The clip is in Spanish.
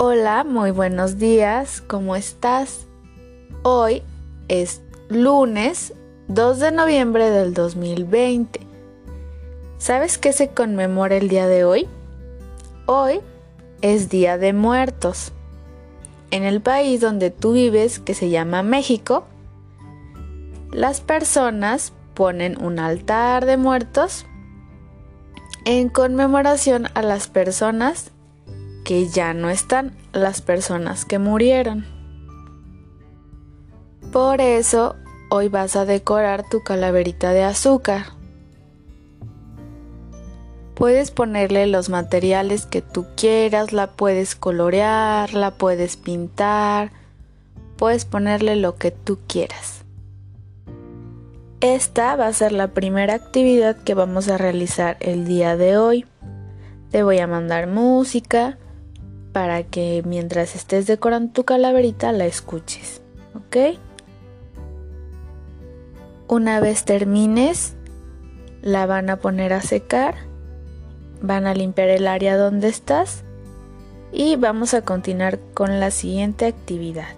Hola, muy buenos días, ¿cómo estás? Hoy es lunes 2 de noviembre del 2020. ¿Sabes qué se conmemora el día de hoy? Hoy es Día de Muertos. En el país donde tú vives, que se llama México, las personas ponen un altar de muertos en conmemoración a las personas que ya no están las personas que murieron. Por eso hoy vas a decorar tu calaverita de azúcar. Puedes ponerle los materiales que tú quieras, la puedes colorear, la puedes pintar, puedes ponerle lo que tú quieras. Esta va a ser la primera actividad que vamos a realizar el día de hoy. Te voy a mandar música, para que mientras estés decorando tu calaverita la escuches, ¿ok? Una vez termines, la van a poner a secar, van a limpiar el área donde estás y vamos a continuar con la siguiente actividad.